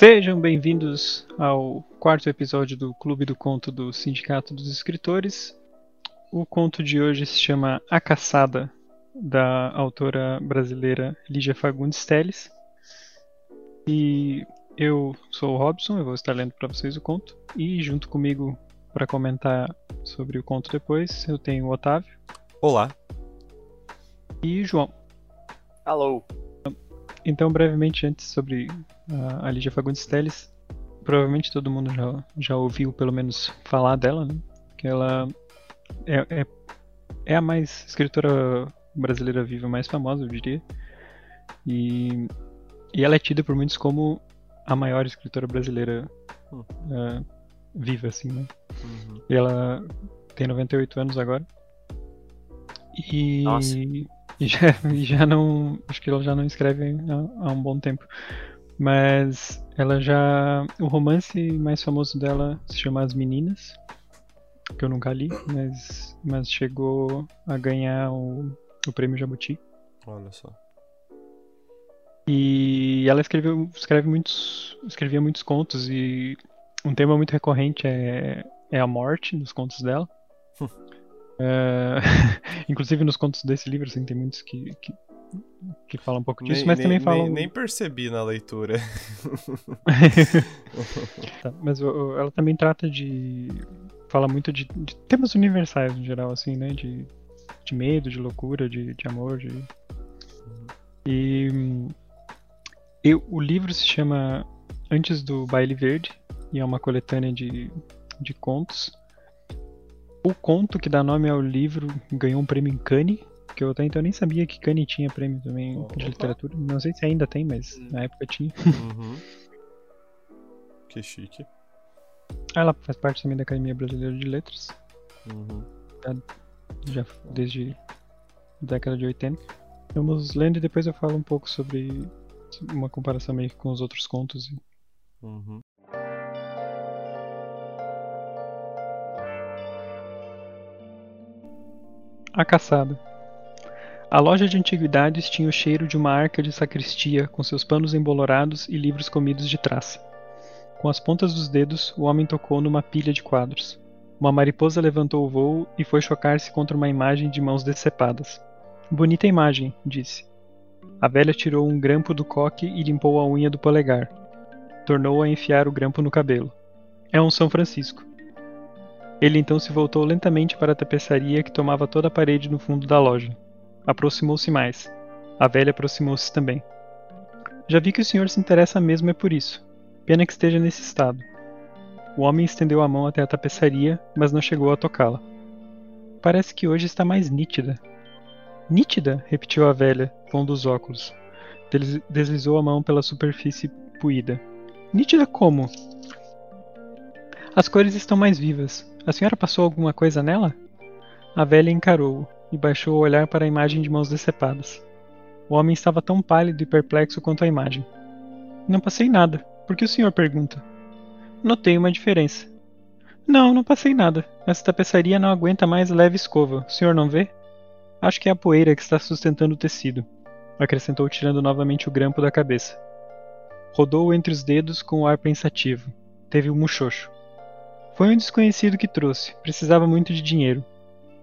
Sejam bem-vindos ao quarto episódio do Clube do Conto do Sindicato dos Escritores. O conto de hoje se chama A Caçada, da autora brasileira Lígia Fagundes Teles. E eu sou o Robson, eu vou estar lendo para vocês o conto. E junto comigo para comentar sobre o conto depois, eu tenho o Otávio. Olá. E João. Alô. Então, brevemente, antes sobre a, a Lígia Fagundes Telles, provavelmente todo mundo já, já ouviu pelo menos falar dela, né? Que ela é, é, é a mais escritora brasileira viva mais famosa, eu diria. E, e ela é tida por muitos como a maior escritora brasileira hum. uh, viva, assim, né? Uhum. E ela tem 98 anos agora. E, Nossa. E já, já não. Acho que ela já não escreve há, há um bom tempo. Mas ela já. O romance mais famoso dela se chama As Meninas. Que eu nunca li, mas, mas chegou a ganhar o, o prêmio Jabuti. Olha só. E ela escreveu, escreve muitos, escrevia muitos contos e um tema muito recorrente é, é a morte nos contos dela. é, inclusive nos contos desse livro, assim, tem muitos que, que, que falam um pouco disso, nem, mas nem, também falam. Nem, nem, percebi na leitura. tá, mas ela também trata de. Fala muito de, de, temas universais no geral, assim, né? De, de medo, de loucura, de, de amor. De... E. Eu, o livro se chama Antes do Baile Verde e é uma coletânea de, de contos. O conto que dá nome ao livro ganhou um prêmio em Cannes, que eu até então nem sabia que Cannes tinha prêmio também Opa. de literatura. Não sei se ainda tem, mas na época tinha. Uhum. Que chique. Ela faz parte também da Academia Brasileira de Letras. Uhum. Já desde a década de 80. Vamos lendo e depois eu falo um pouco sobre uma comparação meio com os outros contos. Uhum. A caçada. A loja de antiguidades tinha o cheiro de uma arca de sacristia, com seus panos embolorados e livros comidos de traça. Com as pontas dos dedos, o homem tocou numa pilha de quadros. Uma mariposa levantou o voo e foi chocar-se contra uma imagem de mãos decepadas. Bonita imagem, disse. A velha tirou um grampo do coque e limpou a unha do polegar. Tornou a enfiar o grampo no cabelo. É um São Francisco. Ele então se voltou lentamente para a tapeçaria que tomava toda a parede no fundo da loja. Aproximou-se mais. A velha aproximou-se também. Já vi que o senhor se interessa mesmo é por isso. Pena que esteja nesse estado. O homem estendeu a mão até a tapeçaria, mas não chegou a tocá-la. Parece que hoje está mais nítida. Nítida? repetiu a velha, pondo os óculos. Deslizou a mão pela superfície puída. Nítida como? As cores estão mais vivas. A senhora passou alguma coisa nela? A velha encarou-o e baixou o olhar para a imagem de mãos decepadas. O homem estava tão pálido e perplexo quanto a imagem. Não passei nada. Por que o senhor pergunta? Notei uma diferença. Não, não passei nada. Essa tapeçaria não aguenta mais leve escova. O senhor não vê? Acho que é a poeira que está sustentando o tecido, acrescentou tirando novamente o grampo da cabeça. Rodou entre os dedos com um ar pensativo. Teve um muxoxo. Foi um desconhecido que trouxe. Precisava muito de dinheiro.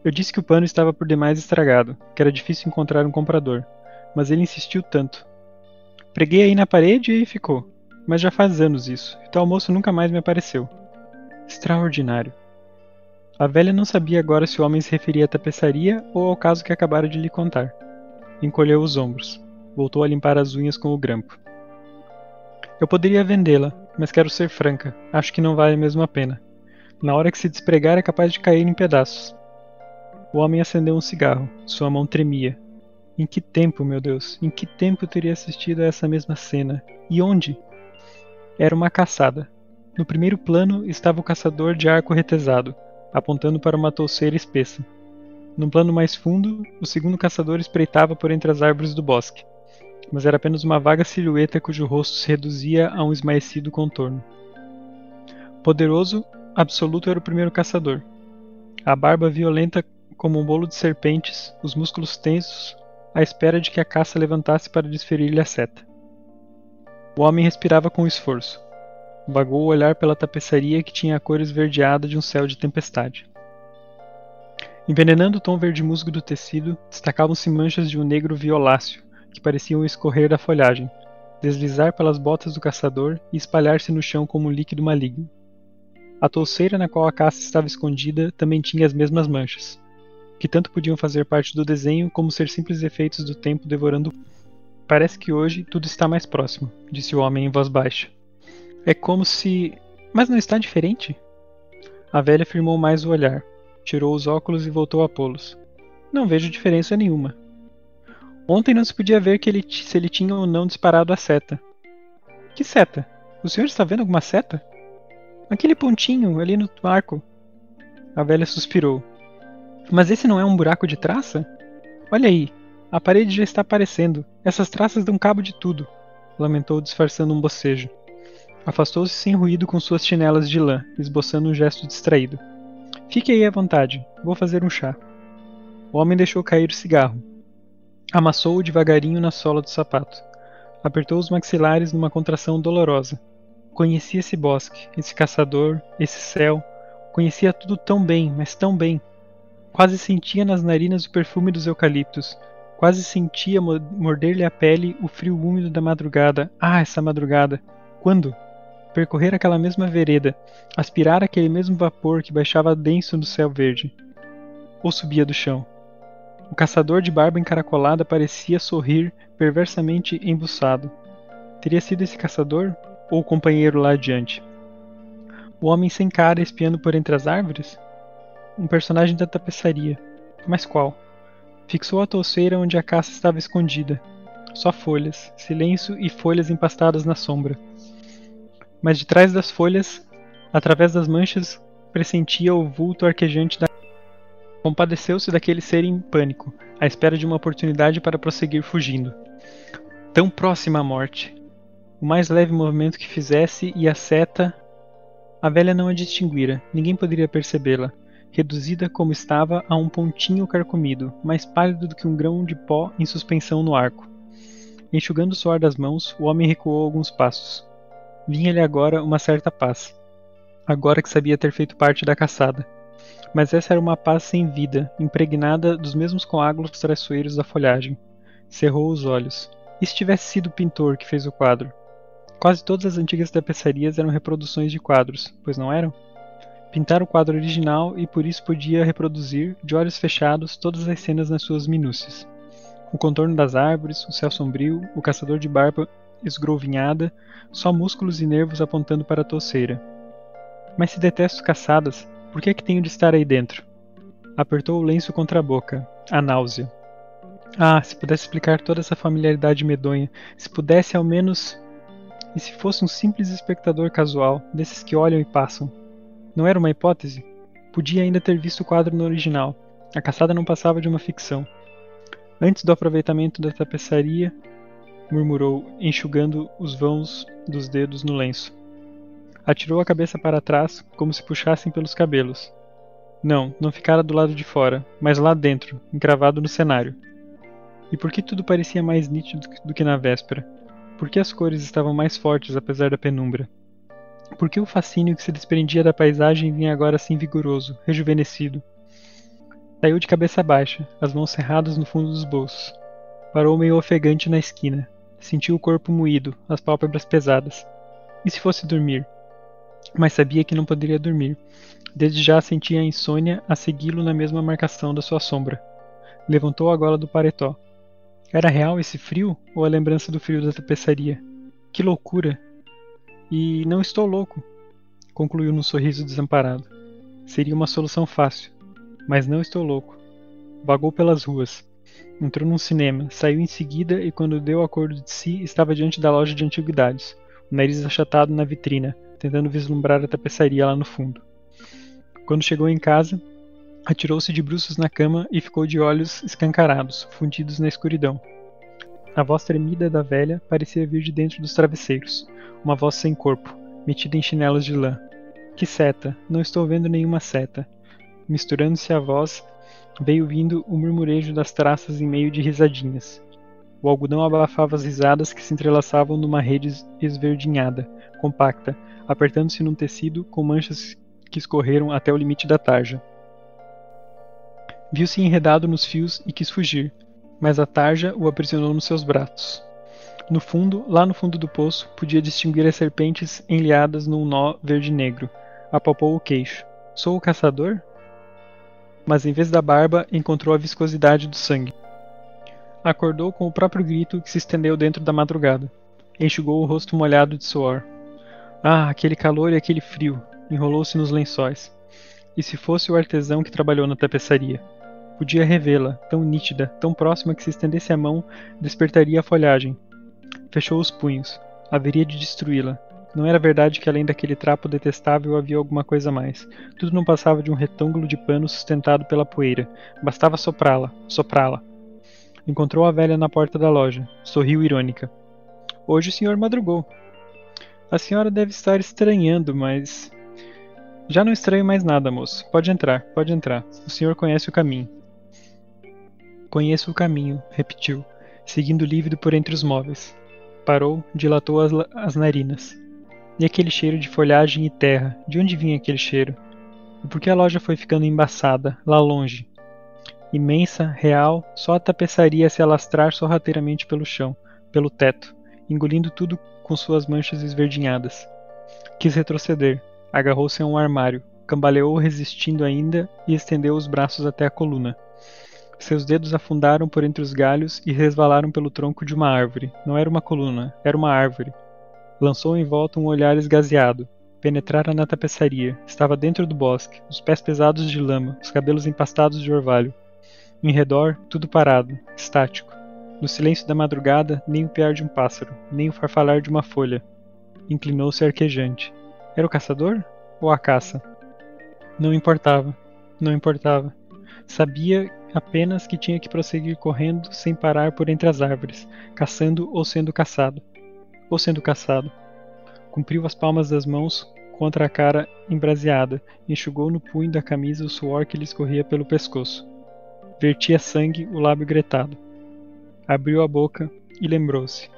Eu disse que o pano estava por demais estragado, que era difícil encontrar um comprador, mas ele insistiu tanto. Preguei aí na parede e aí ficou. Mas já faz anos isso, e tal moço nunca mais me apareceu. Extraordinário. A velha não sabia agora se o homem se referia à tapeçaria ou ao caso que acabara de lhe contar. Encolheu os ombros. Voltou a limpar as unhas com o grampo. Eu poderia vendê-la, mas quero ser franca. Acho que não vale mesmo a pena. Na hora que se despregar é capaz de cair em pedaços. O homem acendeu um cigarro. Sua mão tremia. Em que tempo, meu Deus? Em que tempo teria assistido a essa mesma cena? E onde? Era uma caçada. No primeiro plano estava o caçador de arco retesado, apontando para uma touceira espessa. Num plano mais fundo, o segundo caçador espreitava por entre as árvores do bosque, mas era apenas uma vaga silhueta cujo rosto se reduzia a um esmaecido contorno. Poderoso, absoluto era o primeiro caçador. A barba violenta como um bolo de serpentes, os músculos tensos, à espera de que a caça levantasse para desferir-lhe a seta. O homem respirava com esforço. Vagou o olhar pela tapeçaria que tinha a cor esverdeada de um céu de tempestade. Envenenando o tom verde musgo do tecido, destacavam-se manchas de um negro violáceo, que pareciam escorrer da folhagem, deslizar pelas botas do caçador e espalhar-se no chão como um líquido maligno. A touceira na qual a caça estava escondida também tinha as mesmas manchas, que tanto podiam fazer parte do desenho como ser simples efeitos do tempo devorando. Parece que hoje tudo está mais próximo, disse o homem em voz baixa. É como se. Mas não está diferente? A velha firmou mais o olhar, tirou os óculos e voltou a pô-los. Não vejo diferença nenhuma. Ontem não se podia ver ele, se ele tinha ou não disparado a seta. Que seta? O senhor está vendo alguma seta? Aquele pontinho ali no arco. A velha suspirou. Mas esse não é um buraco de traça? Olha aí, a parede já está aparecendo. Essas traças dão cabo de tudo. Lamentou disfarçando um bocejo. Afastou-se sem ruído com suas chinelas de lã, esboçando um gesto distraído. Fique aí à vontade, vou fazer um chá. O homem deixou cair o cigarro. Amassou-o devagarinho na sola do sapato. Apertou os maxilares numa contração dolorosa. Conhecia esse bosque, esse caçador, esse céu. Conhecia tudo tão bem, mas tão bem. Quase sentia nas narinas o perfume dos eucaliptos. Quase sentia morder-lhe a pele o frio úmido da madrugada. Ah, essa madrugada! Quando? percorrer aquela mesma vereda, aspirar aquele mesmo vapor que baixava denso no céu verde. Ou subia do chão. O caçador de barba encaracolada parecia sorrir perversamente embuçado. Teria sido esse caçador ou o companheiro lá adiante? O homem sem cara espiando por entre as árvores? Um personagem da tapeçaria. Mas qual? Fixou a touceira onde a caça estava escondida. Só folhas, silêncio e folhas empastadas na sombra mas de trás das folhas, através das manchas, pressentia o vulto arquejante da. Compadeceu-se daquele ser em pânico, à espera de uma oportunidade para prosseguir fugindo. Tão próxima à morte. O mais leve movimento que fizesse e a seta. A velha não a distinguira, ninguém poderia percebê-la, reduzida como estava a um pontinho carcomido, mais pálido do que um grão de pó em suspensão no arco. Enxugando o suor das mãos, o homem recuou alguns passos. Vinha-lhe agora uma certa paz, agora que sabia ter feito parte da caçada. Mas essa era uma paz sem vida, impregnada dos mesmos coágulos traiçoeiros da folhagem. Cerrou os olhos. E se tivesse sido o pintor que fez o quadro? Quase todas as antigas tapeçarias eram reproduções de quadros, pois não eram? Pintara o quadro original e por isso podia reproduzir, de olhos fechados, todas as cenas nas suas minúcias. O contorno das árvores, o céu sombrio, o caçador de barba esgrovinhada, só músculos e nervos apontando para a touceira. Mas se detesto caçadas, por que é que tenho de estar aí dentro? Apertou o lenço contra a boca. A náusea. Ah, se pudesse explicar toda essa familiaridade medonha, se pudesse ao menos. E se fosse um simples espectador casual, desses que olham e passam? Não era uma hipótese? Podia ainda ter visto o quadro no original. A caçada não passava de uma ficção. Antes do aproveitamento da tapeçaria, murmurou, enxugando os vãos dos dedos no lenço. Atirou a cabeça para trás, como se puxassem pelos cabelos. Não, não ficara do lado de fora, mas lá dentro, encravado no cenário. E por que tudo parecia mais nítido do que na véspera? Por que as cores estavam mais fortes apesar da penumbra? Por que o fascínio que se desprendia da paisagem vinha agora assim vigoroso, rejuvenescido? Saiu de cabeça baixa, as mãos cerradas no fundo dos bolsos. Parou meio ofegante na esquina, Sentiu o corpo moído, as pálpebras pesadas. E se fosse dormir? Mas sabia que não poderia dormir. Desde já sentia a insônia a segui-lo na mesma marcação da sua sombra. Levantou a gola do paletó. Era real esse frio ou a lembrança do frio da tapeçaria? Que loucura! E não estou louco, concluiu num sorriso desamparado. Seria uma solução fácil, mas não estou louco. Vagou pelas ruas, Entrou num cinema, saiu em seguida e, quando deu acordo de si, estava diante da loja de antiguidades, o nariz achatado na vitrina, tentando vislumbrar a tapeçaria lá no fundo. Quando chegou em casa, atirou-se de bruços na cama e ficou de olhos escancarados, fundidos na escuridão. A voz tremida da velha parecia vir de dentro dos travesseiros, uma voz sem corpo, metida em chinelos de lã. Que seta! Não estou vendo nenhuma seta. Misturando-se à voz, veio vindo o murmurejo das traças em meio de risadinhas. O algodão abafava as risadas que se entrelaçavam numa rede esverdinhada, compacta, apertando-se num tecido com manchas que escorreram até o limite da tarja. Viu-se enredado nos fios e quis fugir, mas a tarja o aprisionou nos seus braços. No fundo, lá no fundo do poço, podia distinguir as serpentes enliadas num nó verde-negro. Apalpou o queixo. Sou o caçador? Mas em vez da barba, encontrou a viscosidade do sangue. Acordou com o próprio grito que se estendeu dentro da madrugada. Enxugou o rosto molhado de suor. Ah, aquele calor e aquele frio! Enrolou-se nos lençóis. E se fosse o artesão que trabalhou na tapeçaria? Podia revê-la, tão nítida, tão próxima que se estendesse a mão, despertaria a folhagem. Fechou os punhos. Haveria de destruí-la. Não era verdade que além daquele trapo detestável havia alguma coisa mais. Tudo não passava de um retângulo de pano sustentado pela poeira. Bastava soprá-la, soprá-la. Encontrou a velha na porta da loja. Sorriu irônica. Hoje o senhor madrugou. A senhora deve estar estranhando, mas. Já não estranho mais nada, moço. Pode entrar, pode entrar. O senhor conhece o caminho. Conheço o caminho, repetiu, seguindo lívido por entre os móveis. Parou, dilatou as, as narinas. E aquele cheiro de folhagem e terra? De onde vinha aquele cheiro? E por que a loja foi ficando embaçada, lá longe? Imensa, real, só a tapeçaria se alastrar sorrateiramente pelo chão, pelo teto, engolindo tudo com suas manchas esverdinhadas. Quis retroceder, agarrou-se a um armário, cambaleou resistindo ainda e estendeu os braços até a coluna. Seus dedos afundaram por entre os galhos e resvalaram pelo tronco de uma árvore. Não era uma coluna, era uma árvore. Lançou em volta um olhar esgazeado. Penetrara na tapeçaria. Estava dentro do bosque, os pés pesados de lama, os cabelos empastados de orvalho. Em redor, tudo parado, estático. No silêncio da madrugada, nem o piar de um pássaro, nem o farfalhar de uma folha. Inclinou-se arquejante. Era o caçador? Ou a caça? Não importava. Não importava. Sabia apenas que tinha que prosseguir correndo sem parar por entre as árvores, caçando ou sendo caçado. Ou sendo caçado. Cumpriu as palmas das mãos contra a cara embraseada, enxugou no punho da camisa o suor que lhe escorria pelo pescoço. Vertia sangue o lábio gretado. Abriu a boca e lembrou-se.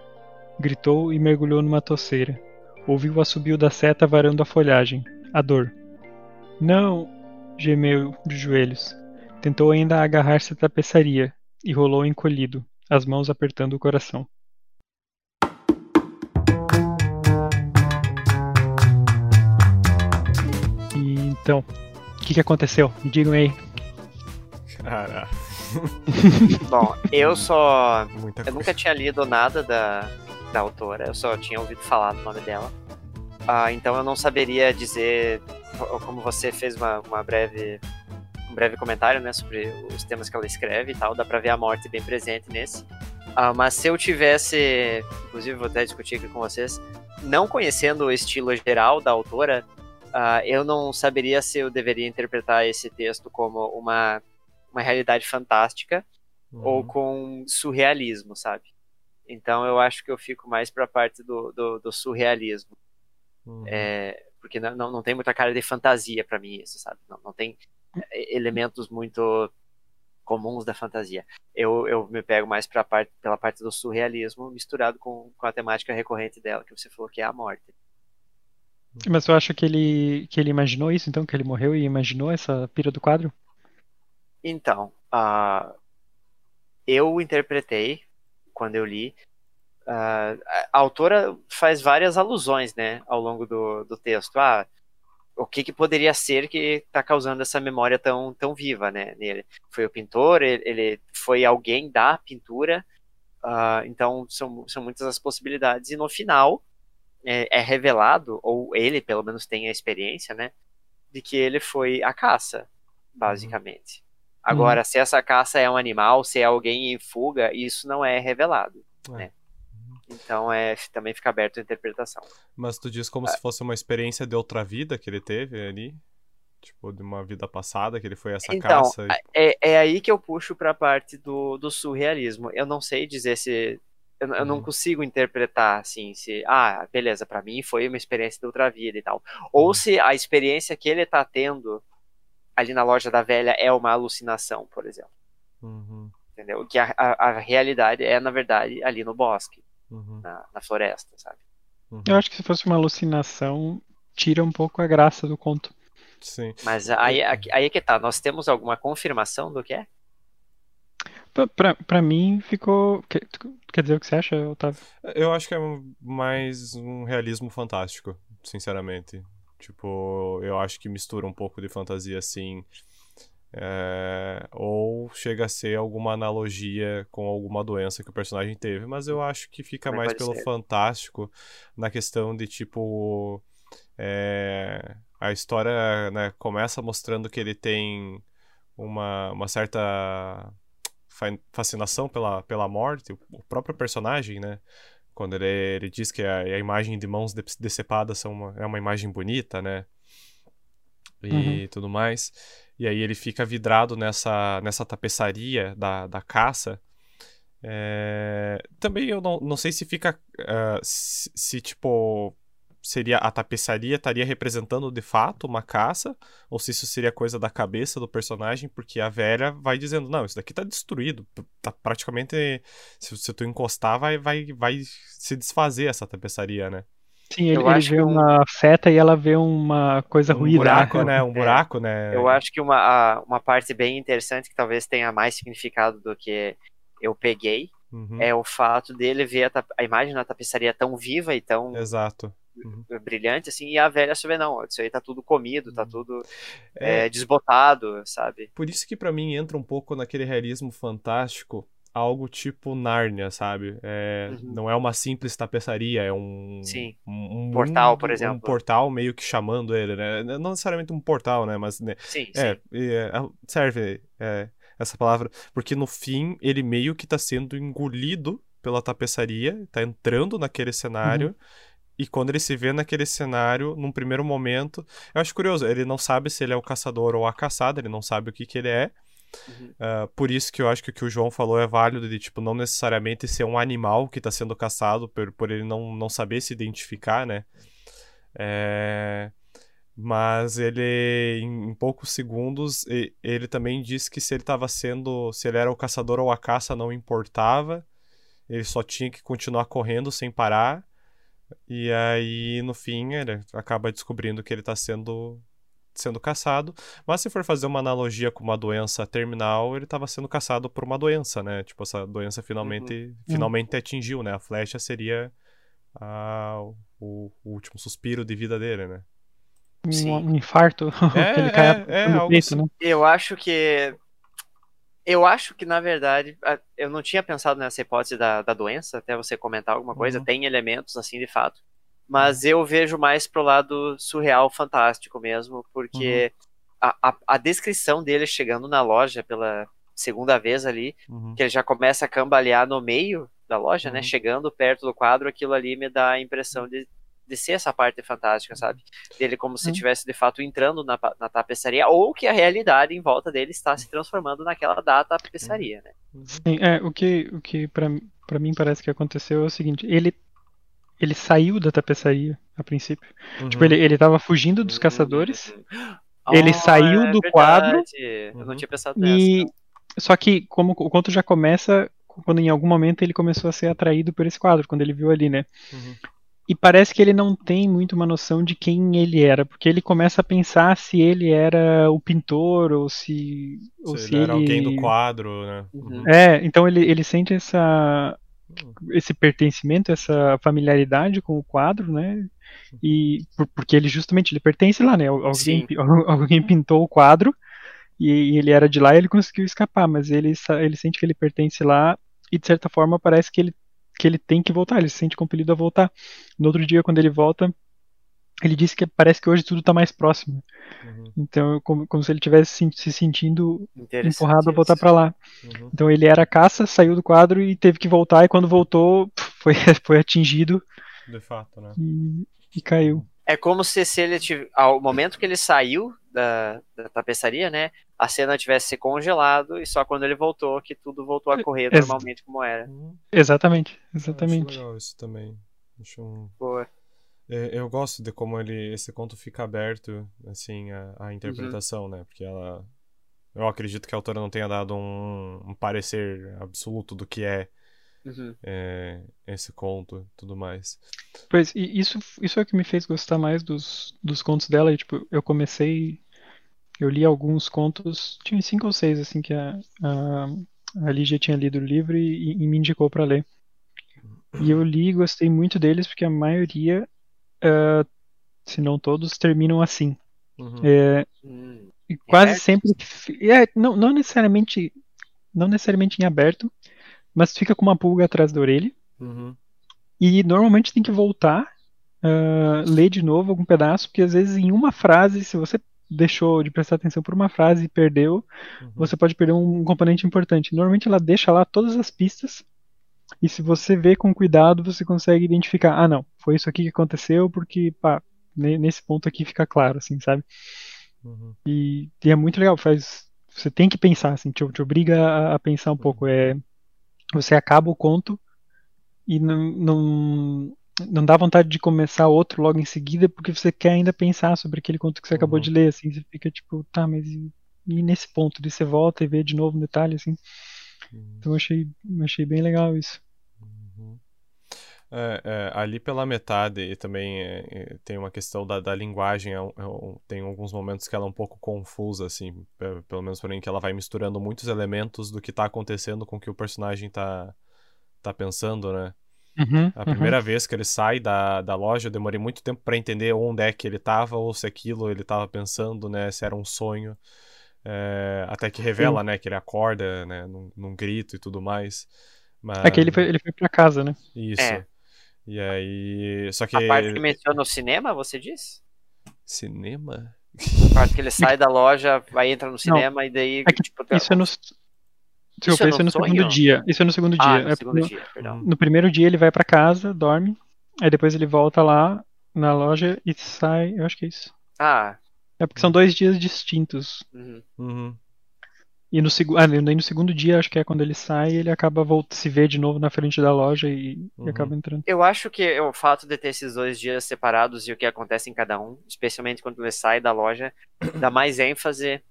Gritou e mergulhou numa toceira. Ouviu o assobio da seta varando a folhagem. A dor. Não! gemeu de joelhos. Tentou ainda agarrar-se à tapeçaria e rolou encolhido, as mãos apertando o coração. E então, o que, que aconteceu? Me digam aí. Cara. Bom, eu só. Muita Eu coisa. nunca tinha lido nada da, da autora, eu só tinha ouvido falar do nome dela. Ah, então eu não saberia dizer, co- como você fez uma, uma breve, um breve comentário né, sobre os temas que ela escreve e tal, dá pra ver a morte bem presente nesse. Ah, mas se eu tivesse, inclusive vou até discutir aqui com vocês, não conhecendo o estilo geral da autora, ah, eu não saberia se eu deveria interpretar esse texto como uma, uma realidade fantástica ou Uhum. com surrealismo, sabe? Então eu acho que eu fico mais pra parte do, do, do surrealismo. Uhum. É, porque não, não, não tem muita cara de fantasia pra mim isso, sabe? Não, não tem elementos muito comuns da fantasia. Eu, eu me pego mais parte, pela parte do surrealismo misturado com, com a temática recorrente dela, que você falou que é a morte. Mas eu acho que ele, que ele imaginou isso, então? Que ele morreu e imaginou essa pira do quadro? Então, ah, eu interpretei, quando eu li, ah, a autora faz várias alusões, né, ao longo do, do texto. Ah, o que, que poderia ser que está causando essa memória tão, tão viva, né, nele? Foi o pintor, ele, ele foi alguém da pintura, ah, então são, são muitas as possibilidades. E no final é, é revelado, ou ele pelo menos tem a experiência, né, de que ele foi a caça, basicamente. Agora, se essa caça é um animal, se é alguém em fuga, isso não é revelado. É. né? Então é, também fica aberto a interpretação. Mas tu diz como se fosse uma experiência de outra vida que ele teve ali? Tipo, de uma vida passada, que ele foi essa Então, caça. e- é, é aí que eu puxo pra parte do, do surrealismo. Eu não sei dizer se. Eu, eu não Uhum. consigo interpretar assim, se. Ah, beleza, pra mim foi uma experiência de outra vida e tal. Ou Uhum. se a experiência que ele tá tendo ali na loja da velha é uma alucinação, por exemplo. Uhum. entendeu? Que a, a, a realidade é, na verdade, ali no bosque, Uhum, na, na floresta, sabe? uhum. Eu acho que se fosse uma alucinação, tira um pouco a graça do conto. Sim. Mas aí, aí é que tá, nós temos alguma confirmação do que é? Pra, pra, pra mim ficou. Quer, quer dizer o que você acha, Otávio? Eu acho que é um- mais um realismo fantástico, sinceramente. Tipo, eu acho que mistura um pouco de fantasia assim. É, ou chega a ser alguma analogia com alguma doença que o personagem teve, mas eu acho que fica Também mais pelo ser. fantástico na questão de tipo. é, a história né, começa mostrando que ele tem uma, uma certa fa- fascinação pela, pela morte, o- próprio personagem, né? Quando ele, ele diz que a, a imagem de mãos de- decepadas são uma, é uma imagem bonita, né? E tudo mais. E aí ele fica vidrado nessa, nessa tapeçaria da, da caça. É, Também eu não, não sei se fica. ah, se, se, tipo. Seria a tapeçaria estaria representando de fato uma caça, ou se isso seria coisa da cabeça do personagem, porque a velha vai dizendo: Não, isso daqui tá destruído. Tá praticamente. Se, se tu encostar, vai, vai, vai se desfazer essa tapeçaria, né? Sim, ele, Eu ele acho vê que um- uma seta e ela vê uma coisa Um ruída. buraco, né? Um buraco, né? Eu acho que uma, a- uma parte bem interessante, que talvez tenha mais significado do que eu peguei, Uhum, é o fato dele ver a, a imagem na tapeçaria tão viva e tão Exato. brilhante, assim, e a velha só vê, não, isso aí tá tudo comido, tá tudo É, é, desbotado, sabe? Por isso que pra mim entra um pouco naquele realismo fantástico, algo tipo Nárnia, sabe? É, Uhum. Não é uma simples tapeçaria, é um, um, um Portal, por exemplo. Um portal meio que chamando ele, né? Não necessariamente um portal, né? Mas né, Sim, é, sim. e, é, serve é, essa palavra, porque no fim ele meio que tá sendo engolido pela tapeçaria, tá entrando naquele cenário. E quando ele se vê naquele cenário, num primeiro momento, eu acho curioso, ele não sabe se ele é o caçador ou a caçada, ele não sabe o que, que ele é. Ah, por isso que eu acho que o que o João falou é válido, de tipo, não necessariamente ser um animal que está sendo caçado, por, por ele não, não saber se identificar, né? É, Mas ele, em, poucos segundos, ele também disse que se ele estava sendo. Se ele era o caçador ou a caça, não importava. Ele só tinha que continuar correndo sem parar. E aí, no fim, ele acaba descobrindo que ele está sendo, sendo caçado. Mas se for fazer uma analogia com uma doença terminal, ele estava sendo caçado por uma doença, né? Tipo, essa doença finalmente, finalmente atingiu, né? A flecha seria a- o, o último suspiro de vida dele, né? Um, Sim. um infarto. É, que ele cai é, é, no algo peito, assim. né? Eu acho que. Eu acho que, na verdade, eu não tinha pensado nessa hipótese da, da doença, até você comentar alguma coisa, Uhum. tem elementos assim de fato. Mas eu vejo mais pro lado surreal, fantástico mesmo, porque Uhum. a, a, a descrição dele chegando na loja pela segunda vez ali, Uhum. que ele já começa a cambalear no meio da loja, né? Uhum. Chegando perto do quadro, aquilo ali me dá a impressão de, de ser essa parte fantástica, sabe? Dele como se Uhum. estivesse de fato entrando na, na tapeçaria, ou que a realidade em volta dele está se transformando naquela da tapeçaria, né? Sim, é, o que, o que pra, pra mim parece que aconteceu é o seguinte, ele, ele saiu da tapeçaria a princípio. Uhum. Tipo, ele, ele tava fugindo dos caçadores, Uhum. Ele Ah, saiu é do verdade. quadro. Eu não Uhum. tinha pensado nessa. e não. só que como o conto já começa quando em algum momento ele começou a ser atraído por esse quadro, quando ele viu ali, né? Uhum. E parece que ele não tem muito uma noção de quem ele era, porque ele começa a pensar se ele era o pintor ou se ou Se se ele era ele alguém do quadro, né? Uhum. É, então ele, ele sente essa esse pertencimento, essa familiaridade com o quadro, né? E por- porque ele justamente ele pertence lá, né? Alguém, alguém pintou o quadro e, ele era de lá e ele conseguiu escapar, mas ele ele sente que ele pertence lá e de certa forma parece que ele que ele tem que voltar, ele se sente compelido a voltar. No outro dia quando ele volta, ele disse que parece que hoje tudo está mais próximo. Uhum. Então, como, como se ele tivesse se, se sentindo empurrado a voltar para lá. Uhum. Então ele era caça, saiu do quadro e teve que voltar, e quando voltou, foi, foi atingido De fato, né? e, e caiu. É como se, se ele tive, ao momento que ele saiu da, da tapeçaria, né, a cena tivesse se congelado e só quando ele voltou que tudo voltou a correr Ex- normalmente como era. Uhum. Exatamente, Acho exatamente. legal isso também. Acho um... Boa. É, Eu gosto de como ele, esse conto fica aberto, assim, a, a interpretação, né? Porque ela. eu acredito que a autora não tenha dado um, um parecer absoluto do que é, Uhum. é, esse conto e tudo mais. Pois, e isso, isso é o que me fez gostar mais dos, dos contos dela. E, tipo, eu comecei. Eu li alguns contos, tinha cinco ou seis, assim, que a, a, a Lígia tinha lido o livro e, e me indicou para ler. E eu li e gostei muito deles, porque a maioria, ah, se não todos, terminam assim. Uhum. É, Hum. e quase aberto? sempre. É, não, não necessariamente. Não necessariamente em aberto, mas fica com uma pulga atrás da orelha. Uhum. E normalmente tem que voltar, ah, ler de novo algum pedaço, porque às vezes em uma frase, se você deixou de prestar atenção por uma frase e perdeu, Uhum. você pode perder um componente importante. Normalmente ela deixa lá todas as pistas, e se você vê com cuidado, você consegue identificar, ah não, foi isso aqui que aconteceu, porque pá, ne- nesse ponto aqui fica claro, assim, sabe? Uhum. E, e é muito legal, faz. Você tem que pensar, assim, te, te obriga a, a pensar um pouco. É, você acaba o conto e não, não, não dá vontade de começar outro logo em seguida, porque você quer ainda pensar sobre aquele conto que você acabou Uhum. de ler, assim, você fica tipo, tá, mas e, e nesse ponto? Daí você volta e vê de novo um detalhe, assim. Uhum. Então achei, achei bem legal isso. Uhum. É, é, ali pela metade e também é, é, tem uma questão da, da linguagem, é é tem alguns momentos que ela é um pouco confusa, assim, pe- pelo menos pra mim, que ela vai misturando muitos elementos do que tá acontecendo com o que o personagem tá, tá pensando, né? Uhum, A uhum. primeira vez que ele sai da, da loja, eu demorei muito tempo pra entender onde é que ele tava, ou se aquilo ele tava pensando, né? Se era um sonho. É, até que revela, né? Que ele acorda, né? Num, num grito e tudo mais. Mas... É que ele foi, ele foi pra casa, né? Isso. É. E aí. Só que. A parte que menciona o cinema, você disse? Cinema? A parte que ele sai da loja, vai entrar no cinema e daí. É que tipo, Isso é no. Eu Isso é no sonho? segundo dia. Isso é no segundo dia. Ah, no É segundo no- dia, perdão. No primeiro dia ele vai pra casa, dorme, aí depois ele volta lá na loja e sai. Eu acho que é isso. Ah, É porque são dois dias distintos. uhum. Uhum. E no, segu... ah, daí no segundo dia, acho que é quando ele sai, ele acaba volta se vê de novo na frente da loja e, e Uhum. acaba entrando. Eu acho que o fato de ter esses dois dias separados e o que acontece em cada um, especialmente quando ele sai da loja, dá mais ênfase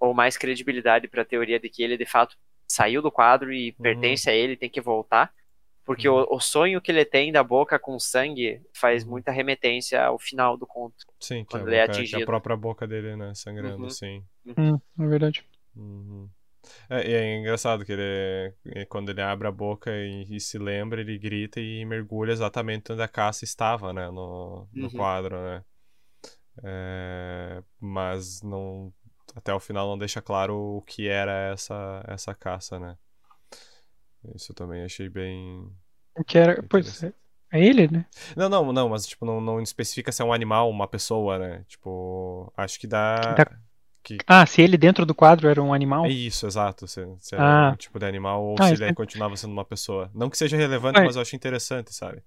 ou mais credibilidade para a teoria de que ele de fato saiu do quadro e pertence a ele, tem que voltar. Porque o, o sonho que ele tem da boca com sangue faz Uhum. muita remetência ao final do conto. Sim, que, Quando a ele é boca- que a atingido. própria boca dele, né? Sangrando, Uhum. sim. Hum, é verdade. Uhum. É, e é engraçado que ele, quando ele abre a boca e, e se lembra, ele grita e mergulha exatamente onde a caça estava, né, no, no Uhum. quadro, né. É, mas não, até o final não deixa claro o que era essa, essa caça, né. Isso eu também achei bem... Que era. Pois, é, é ele, né? Não, não, não, mas tipo, não, não especifica se é um animal, uma pessoa, né, tipo, acho que dá... Dá- Que, Ah, se ele dentro do quadro era um animal? É isso, exato. Se, se era Ah. um tipo de animal ou Ah, se ele é- continuava sendo uma pessoa. Não que seja relevante, Ué. mas eu acho interessante, sabe?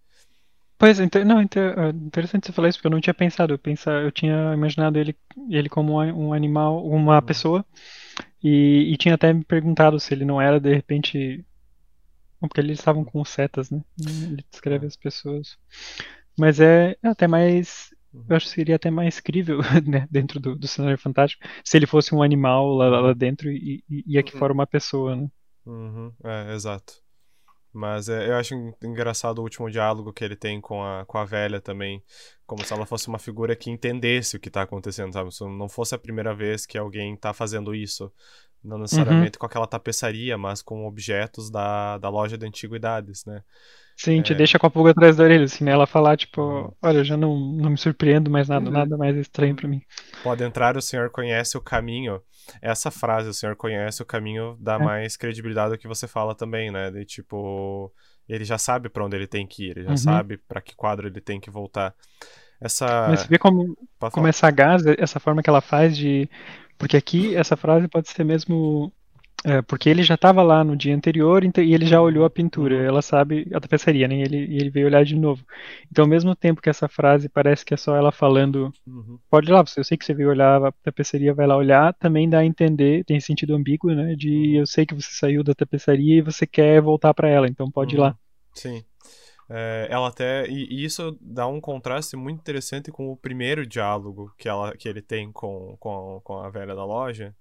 Pois, inte- não, é interessante você falar isso, porque eu não tinha pensado. Eu, pensa, eu tinha imaginado ele, ele como um, um animal, uma pessoa, e, e tinha até me perguntado se ele não era, de repente. Bom, Porque eles estavam com setas, né? Ele descreve as pessoas. Mas é até mais. Eu acho que seria até mais crível, né? Dentro do, do cenário fantástico, se ele fosse um animal lá, lá dentro e, e, e aqui Uhum. fora uma pessoa, né? Uhum, é, exato. Mas é, eu acho en- engraçado o último diálogo que ele tem com a, com a velha também. Como se ela fosse uma figura que entendesse o que tá acontecendo, sabe? Se não fosse a primeira vez que alguém tá fazendo isso. Não necessariamente com aquela tapeçaria, mas com objetos da, da loja de antiguidades, né? Sim, te É. deixa com a pulga atrás da orelha, assim, né? Ela falar, tipo, Uhum. olha, eu já não, não me surpreendo mais nada, Uhum. nada mais estranho pra mim. Pode entrar, o senhor conhece o caminho. Essa frase, o senhor conhece o caminho, dá É. mais credibilidade ao que você fala também, né? De tipo, ele já sabe pra onde ele tem que ir, ele já Uhum. sabe pra que quadro ele tem que voltar. Essa. Mas você vê como, como é sagaz essa forma que ela faz de. Porque aqui essa frase pode ser mesmo. É, porque ele já estava lá no dia anterior então- e ele já olhou a pintura, Uhum. ela sabe a tapeçaria, né? E ele, ele veio olhar de novo. Então, ao mesmo tempo que essa frase parece que é só ela falando, Uhum. pode ir lá, eu sei que você veio olhar a tapeçaria, vai lá olhar, também dá a entender, tem sentido ambíguo, né? De Uhum. eu sei que você saiu da tapeçaria e você quer voltar para ela, então pode ir lá. Uhum. Sim. É, ela até. E, e isso dá um contraste muito interessante com o primeiro diálogo que, ela, que ele tem com, com, com a velha da loja.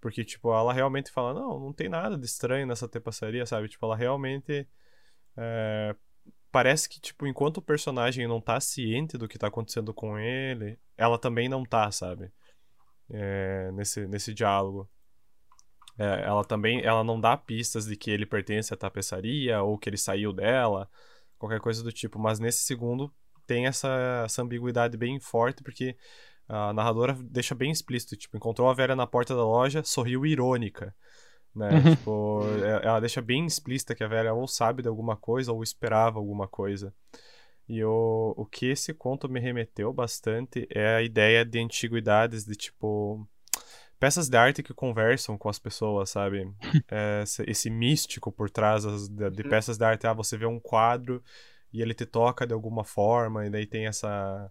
Porque, tipo, ela realmente fala, não, não tem nada de estranho nessa tapeçaria, sabe? Tipo, ela realmente. É, parece que, tipo, enquanto o personagem não tá ciente do que tá acontecendo com ele, ela também não tá, sabe? É, nesse, nesse diálogo. É, ela também ela não dá pistas de que ele pertence à tapeçaria ou que ele saiu dela, qualquer coisa do tipo. Mas nesse segundo tem essa, essa ambiguidade bem forte, porque a narradora deixa bem explícito, tipo, encontrou a velha na porta da loja, sorriu irônica, né? Uhum. Tipo, é, ela deixa bem explícita que a velha ou sabe de alguma coisa ou esperava alguma coisa. E o, o que esse conto me remeteu bastante é a ideia de antiguidades, de tipo peças de arte que conversam com as pessoas, sabe? É, esse, místico por trás de, de, uhum. peças de arte. Ah, você vê um quadro e ele te toca de alguma forma, e daí tem essa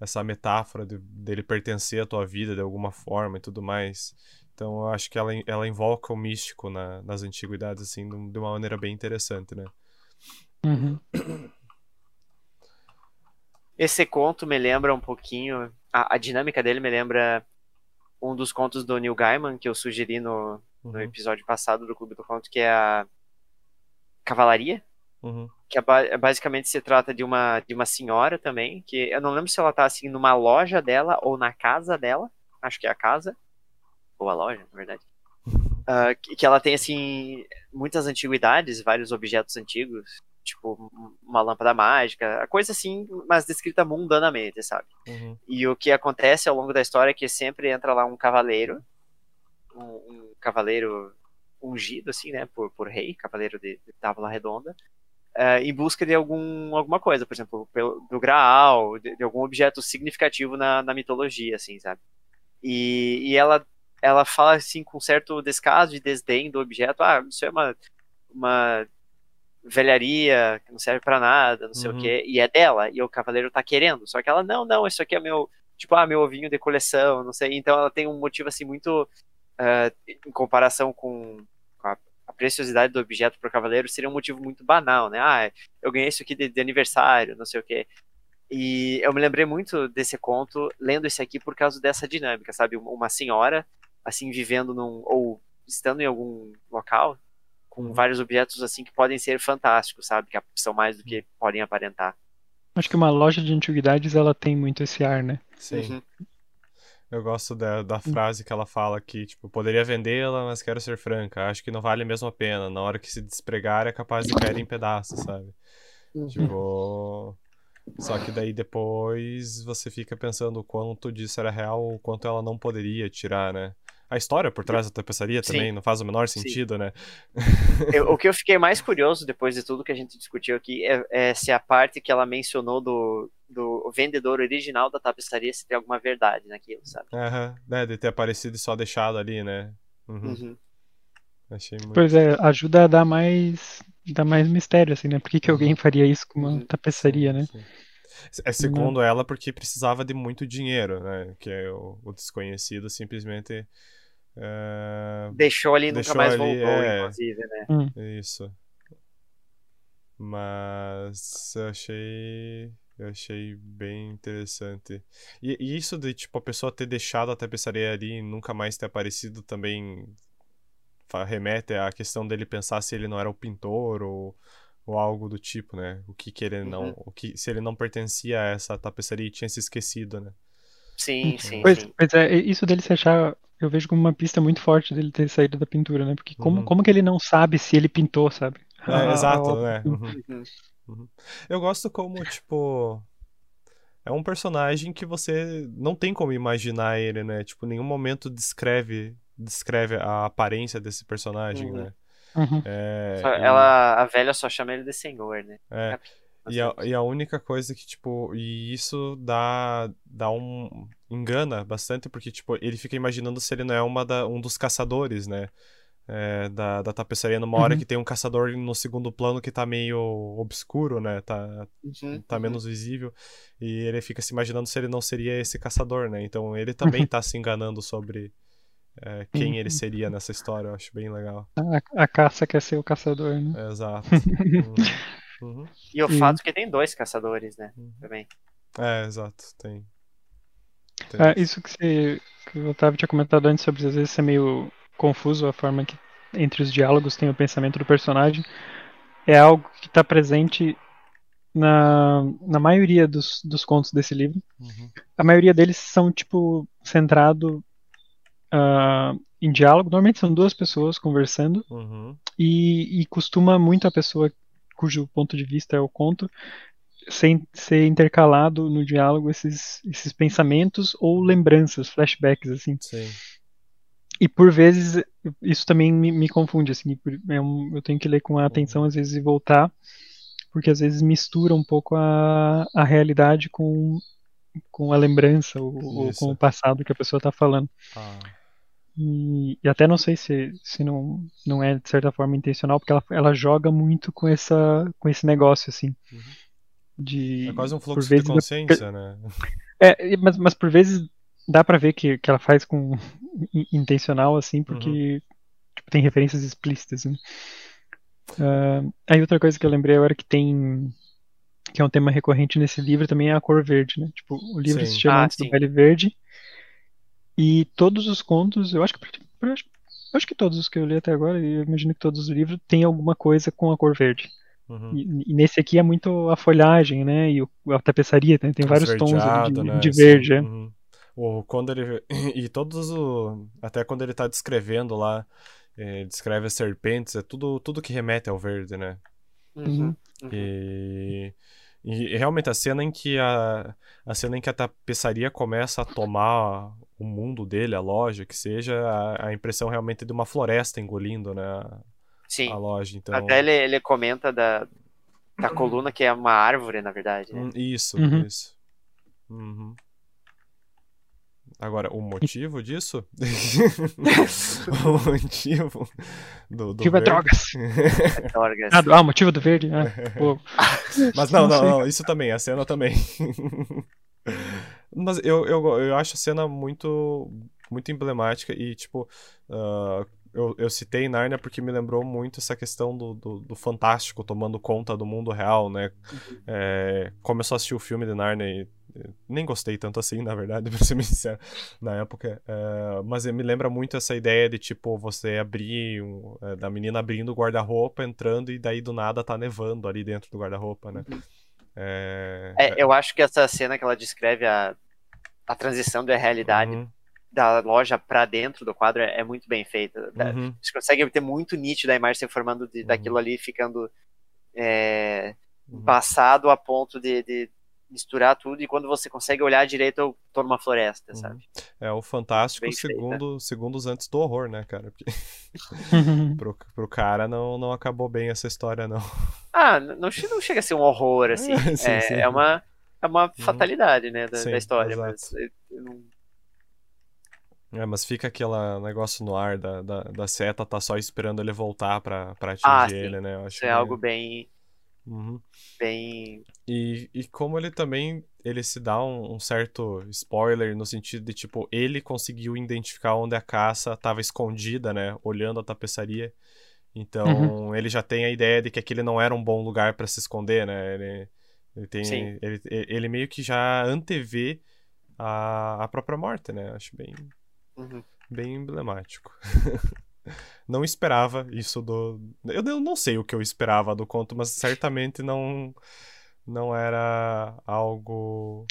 essa metáfora de, dele pertencer à tua vida de alguma forma e tudo mais. Então eu acho que ela, ela invoca o místico na, nas antiguidades, assim, de uma maneira bem interessante, né? Uhum. Esse conto me lembra um pouquinho, a, a, dinâmica dele me lembra um dos contos do Neil Gaiman que eu sugeri no, uhum. no episódio passado do Clube do Conto, que é a Cavalaria. Uhum. Que é, basicamente se trata de uma, de uma senhora também, que eu não lembro se ela tá assim numa loja dela ou na casa dela, acho que é a casa, ou a loja, na verdade. Uh, que, que ela tem assim muitas antiguidades, vários objetos antigos, tipo uma lâmpada mágica, a coisa assim, mas descrita mundanamente, sabe? Uhum. E o que acontece ao longo da história é que sempre entra lá um cavaleiro, um, um cavaleiro ungido, assim, né, por, por rei, cavaleiro de, de Távola Redonda, uh, em busca de algum, alguma coisa, por exemplo, pelo, do Graal, de, de, algum objeto significativo na, na mitologia, assim, sabe? E, e ela, ela fala, assim, com certo descaso e desdém do objeto, ah, isso é uma, uma velharia, que não serve para nada, não sei uhum. o quê, e é dela, e o cavaleiro tá querendo, só que ela, não, não, isso aqui é meu, tipo, ah, meu ovinho de coleção, não sei, então ela tem um motivo, assim, muito, uh, em comparação com, preciosidade do objeto pro cavaleiro, seria um motivo muito banal, né, ah, eu ganhei isso aqui de, de aniversário, não sei o quê, e eu me lembrei muito desse conto, lendo esse aqui por causa dessa dinâmica, sabe, uma senhora, assim, vivendo num, ou estando em algum local, com uhum. vários objetos assim que podem ser fantásticos, sabe? Que são mais do que podem aparentar. Acho que uma loja de antiguidades ela tem muito esse ar, né? Sim. Uhum. Eu gosto da, da frase que ela fala que, tipo, poderia vendê-la, mas quero ser franca. Acho que não vale mesmo a pena. Na hora que se despregar é capaz de cair em pedaços, sabe? Uhum. Tipo. Só que daí depois você fica pensando o quanto disso era real, o quanto ela não poderia tirar, né? a história por trás da tapeçaria Sim. também não faz o menor sentido, Sim. né? Eu, o que eu fiquei mais curioso depois de tudo que a gente discutiu aqui é, é, se a parte que ela mencionou do, do vendedor original da tapeçaria se tem alguma verdade naquilo, sabe? Aham, né, de ter aparecido e só deixado ali, né? Uhum. Uhum. Achei muito... Pois é, ajuda a dar mais, dar mais mistério, assim, né? Por que, que alguém uhum. faria isso com uma uhum. tapeçaria, né? Sim. É segundo ela porque precisava de muito dinheiro, né? Que é o, o desconhecido simplesmente Uh, deixou ali e nunca mais ali, voltou, é, inclusive, né? Hum. Isso. Mas eu achei. Eu achei bem interessante. E, e, isso de, tipo, a pessoa ter deixado a tapeçaria ali e nunca mais ter aparecido também remete à questão dele pensar se ele não era o pintor ou, ou algo do tipo, né? O que, que ele não. Uhum. O que, se ele não pertencia a essa tapeçaria e tinha se esquecido, né? Sim, sim. Pois, sim. pois é, isso dele se achar eu vejo como uma pista muito forte dele ter saído da pintura, né? Porque como, uhum. como que ele não sabe se ele pintou, sabe? É, ah, exato, né? Uhum. Uhum. Eu gosto como, tipo. É um personagem que você não tem como imaginar ele, né? Tipo, nenhum momento descreve descreve a aparência desse personagem, uhum. né? Uhum. É, ela, a velha só chama ele de senhor, né? É. E a, e a única coisa que, tipo, e isso dá, dá um. engana bastante, porque, tipo, ele fica imaginando se ele não é uma da, um dos caçadores, né? É, da, da tapeçaria numa hora uhum. que tem um caçador no segundo plano que tá meio obscuro, né? Tá, uhum, tá menos uhum. visível. E ele fica se imaginando se ele não seria esse caçador, né? Então ele também uhum. tá se enganando sobre é, quem ele seria nessa história. Eu acho bem legal. A, a caça quer ser o caçador, né? É, exato. Uhum. E o fato que tem dois caçadores, né? Uhum. Também. É, exato, tem. Ah, isso que, você, que o Otávio tinha comentado antes sobre às vezes ser meio confuso a forma que entre os diálogos tem o pensamento do personagem, é algo que está presente na, na maioria dos, dos contos desse livro. Uhum. A maioria deles são, tipo, centrado uh, em diálogo. Normalmente são duas pessoas conversando Uhum. e, e costuma muito a pessoa cujo ponto de vista é o conto ser, ser intercalado no diálogo esses, esses pensamentos ou lembranças, flashbacks, assim. Sim. E por vezes isso também me, me confunde, assim, é um- eu tenho que ler com atenção às vezes e voltar, porque às vezes mistura um pouco a, a realidade com, com a lembrança ou, ou com o passado que a pessoa está falando. Ah, E, e até não sei se, se não, não é de certa forma intencional, porque ela, ela joga muito com, essa, com esse negócio, assim. Uhum. De, é quase um por fluxo de vezes, consciência, né? é, mas, mas por vezes dá pra ver que, que ela faz com intencional, assim, porque tipo, tem referências explícitas. Né? Ah, aí outra coisa que eu lembrei agora que tem. que é um tema recorrente nesse livro também é a cor verde, né? Tipo, o livro Sim. se chama Ah, Antes do. Baile Verde. E todos os contos, eu acho que eu acho, eu acho que todos os que eu li até agora, e eu imagino que todos os livros têm alguma coisa com a cor verde. Uhum. E, e nesse aqui é muito a folhagem, né? E o- a tapeçaria, né? tem vários tons ali de, né? de Assim, verde. é. uhum. O, quando ele. E todos o. Até quando ele tá descrevendo lá, eh, descreve as serpentes, é tudo, tudo que remete ao verde, né? Uhum. Uhum. E, e realmente a cena em que a, a cena em que a tapeçaria começa a tomar o mundo dele, a loja, que seja, a, a impressão realmente de uma floresta engolindo, né? A, Sim. a loja. Então, Até ele, ele comenta da, da coluna que é uma árvore, na verdade. Né? Hum, Isso, Uhum. isso. Uhum. Agora, o motivo disso? o motivo do, do Motivo é drogas. Dorgas. Ah, do- ah, o motivo do verde? Ah. Mas não, não, não, isso também, a cena também. Mas eu, eu, eu acho a cena muito, muito emblemática e, tipo, ah, eu, eu citei Narnia porque me lembrou muito essa questão do, do, do fantástico tomando conta do mundo real, né? É, como eu só assisti o filme de Narnia e nem gostei tanto assim, na verdade, pra ser bem sincero, na época. É, mas me lembra muito essa ideia de, tipo, você abrir, um, é, da menina abrindo o guarda-roupa, entrando e daí do nada tá nevando ali dentro do guarda-roupa, né? É, É, eu acho que essa cena que ela descreve a, a transição da realidade uhum, da loja pra dentro do quadro é, muito bem feita. Uhum, Você consegue ter muito nítido a imagem se formando de, Uhum. daquilo ali ficando é, uhum. passado a ponto de, de misturar tudo e quando você consegue olhar direito eu tô numa floresta, Uhum. sabe? É o fantástico Bem feita. segundo, segundos antes do horror, né, cara? Porque pro, pro cara não, não acabou bem essa história, não. Ah, não, não chega a ser um horror, assim. Sim, é, sim. é uma, é uma fatalidade, né, da, Sim, da história. exato. Mas eu- eu não- É, mas fica aquele negócio no ar da, da, da seta, tá só esperando ele voltar pra, pra atingir Ah, ele, né? Eu acho isso é meio- algo bem, Uhum. bem... E, e como ele também ele se dá um, um certo spoiler no sentido de tipo ele conseguiu identificar onde a caça estava escondida, né, olhando a tapeçaria. Então ele já tem a ideia de que aquele não era um bom lugar para se esconder, né? Ele, ele tem Sim. ele, ele meio que já antevê a, a própria morte, né? Acho bem Uhum. bem emblemático. não esperava isso do. Eu não- não sei o que eu esperava do conto, mas certamente não não era algo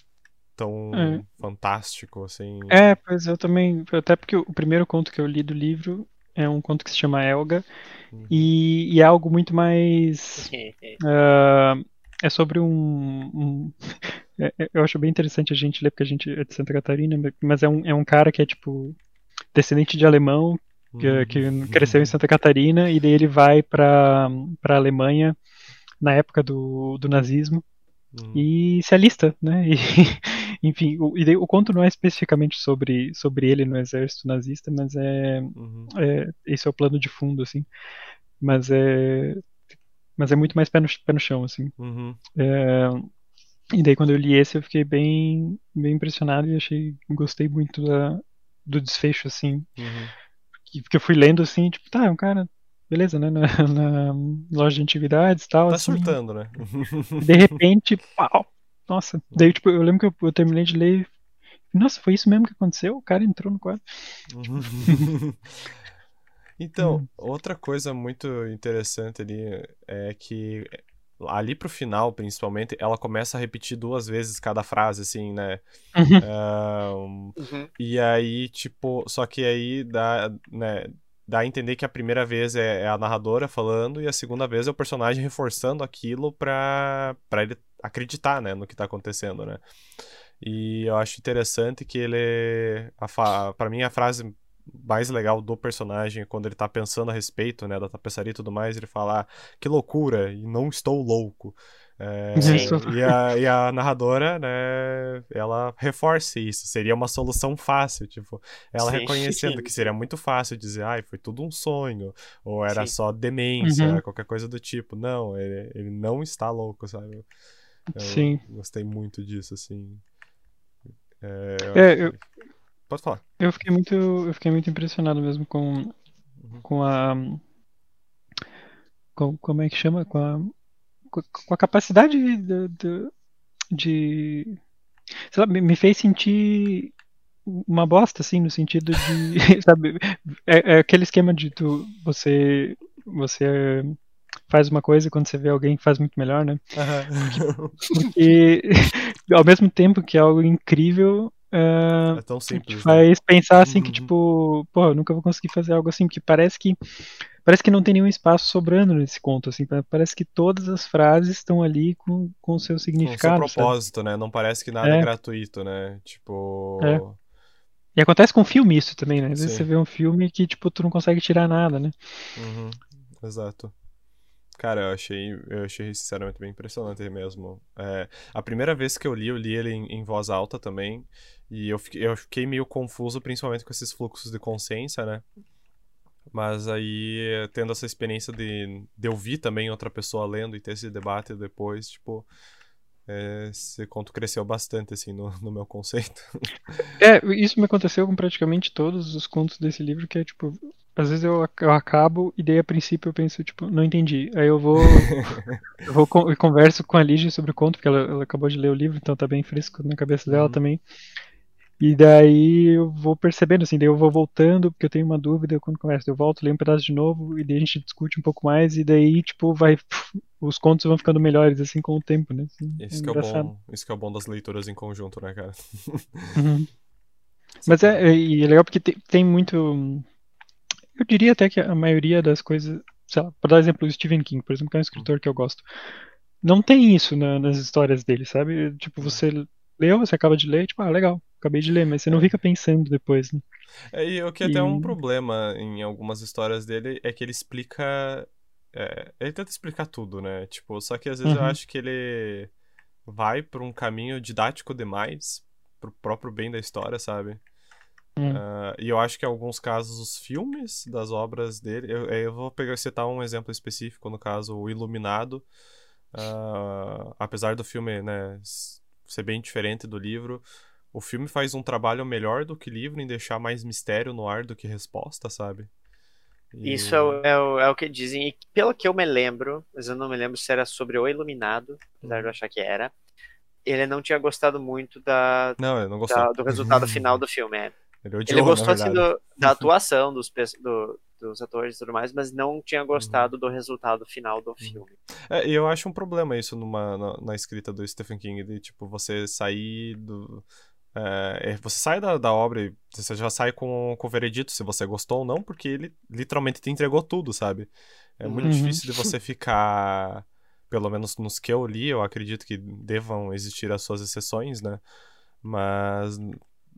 tão É. fantástico assim. É, pois eu também. Até porque o primeiro conto que eu li do livro é um conto que se chama Elga Uhum. e, e é algo muito mais. ah, é sobre um. um- é- é- eu acho bem interessante a gente ler, porque a gente é de Santa Catarina, mas é um, é um cara que é tipo. Descendente de alemão, que, Uhum. que cresceu em Santa Catarina, e daí ele vai para a Alemanha na época do, do nazismo Uhum. e se alista, né? E, enfim, o, e daí o conto não é especificamente sobre, sobre ele no exército nazista, mas é, Uhum. é esse é o plano de fundo, assim. Mas é mas é muito mais pé no, pé no chão, assim. Uhum. É, e daí quando eu li esse eu fiquei bem bem impressionado e achei gostei muito da, do desfecho, assim. Uhum. Que- Porque eu fui lendo assim, tipo, tá, é um cara, beleza, né? Na, na loja de antiguidades e tal. Tá assim, surtando, né? de repente, pau! Nossa. Daí, tipo, eu lembro que eu, eu terminei de ler nossa, foi isso mesmo que aconteceu? O cara entrou no quadro. então, Hum. outra coisa muito interessante ali é que ali pro final, principalmente, ela começa a repetir duas vezes cada frase, assim, né? Uhum. Ah, um, Uhum. e aí, tipo, só que aí dá, né, dá a entender que a primeira vez é, é a narradora falando e a segunda vez é o personagem reforçando aquilo pra, pra ele acreditar, né, no que tá acontecendo, né? E eu acho interessante que ele, para mim, a frase mais legal do personagem é quando ele tá pensando a respeito, né, da tapeçaria e tudo mais, ele fala, ah, que loucura, e não estou louco. É, Sim. e, a, e a narradora, né, ela reforça isso, seria uma solução fácil, tipo, ela Sim. reconhecendo que seria muito fácil dizer, ai, foi tudo um sonho, ou era Sim. só demência, Uhum. qualquer coisa do tipo. Não, ele, ele não está louco, sabe? Eu Sim. gostei muito disso, assim. É, eu É, eu- Pode falar. Eu fiquei muito, eu fiquei muito impressionado mesmo com, com a, com, como é que chama, com a, com a capacidade de, de, de- sei lá, me, fez sentir uma bosta, assim, no sentido de, sabe, é, é aquele esquema de tu, você, você faz uma coisa e quando você vê alguém faz muito melhor, né? Porque ao mesmo tempo que é algo incrível, ah, é tão simples, né? faz pensar assim que Uhum. tipo, pô, eu nunca vou conseguir fazer algo assim, porque parece que parece que não tem nenhum espaço sobrando nesse conto, assim, pa- parece que todas as frases estão ali com com o seu Com o seu significado, sabe? propósito, né? Não parece que nada é, É. gratuito, né? Tipo. É. E acontece com filme isso também, né? Às vezes Sim. você vê um filme que tipo tu não consegue tirar nada, né? Uhum, exato. Cara, eu achei, eu achei sinceramente bem impressionante mesmo. É, a primeira vez que eu li, eu li ele em, em voz alta também. E eu fiquei, eu fiquei meio confuso, principalmente com esses fluxos de consciência, né? Mas aí, tendo essa experiência de, de ouvir também outra pessoa lendo e ter esse debate depois, tipo, é, esse conto cresceu bastante, assim, no, no meu conceito. É, isso me aconteceu com praticamente todos os contos desse livro, que é tipo, às vezes eu, eu acabo e daí a princípio eu penso, tipo, não entendi. Aí eu vou, eu vou con- eu converso com a Lígia sobre o conto, porque ela, ela acabou de ler o livro, então tá bem fresco na cabeça dela Uhum. também. E daí eu vou percebendo, assim, daí eu vou voltando, porque eu tenho uma dúvida quando converso. Eu volto, leio um pedaço de novo, e daí a gente discute um pouco mais, e daí, tipo, vai. Os contos vão ficando melhores, assim, com o tempo, né? Assim, Isso que é o engraçado. bom, isso que é o bom das leituras em conjunto, né, cara? Uhum. Mas é, é- e é legal porque tem, tem muito. Eu diria até que a maioria das coisas. Sei lá, pra dar exemplo, o Stephen King, por exemplo, que é um escritor que eu gosto. Não tem isso na- nas histórias dele, sabe? Tipo, você leu, você acaba de ler, tipo, ah, legal, acabei de ler, mas você não É. fica pensando depois, né? É, e o que até é um E- problema em algumas histórias dele é que ele explica. é, ele tenta explicar tudo, né? Tipo, só que às vezes eu Uhum. acho que ele vai por um caminho didático demais pro próprio bem da história, sabe? Hum. Ah, e eu acho que em alguns casos os filmes das obras dele. Eu, eu vou pegar citar um exemplo específico, no caso, o Iluminado. Ah, apesar do filme, né, ser bem diferente do livro, o filme faz um trabalho melhor do que o livro em deixar mais mistério no ar do que resposta, sabe? E- Isso é o, é, o, é o que dizem. E pelo que eu me lembro, mas eu não me lembro se era sobre o Iluminado, apesar de eu achar que era. Ele não tinha gostado muito da, Não, não da- do resultado final do filme. é. Ele odiou, Ele gostou assim, do- da atuação dos, do- dos atores e tudo mais, mas não tinha Uhum. gostado do resultado final do filme. É, e eu acho um problema isso numa, na, na escrita do Stephen King, de tipo, você sair do. é, é, você sai da, da obra e você já sai com, com o veredito se você gostou ou não, porque ele literalmente te entregou tudo, sabe? É muito Uhum. difícil de você ficar. Pelo menos nos que eu li, eu acredito que devam existir as suas exceções, né? Mas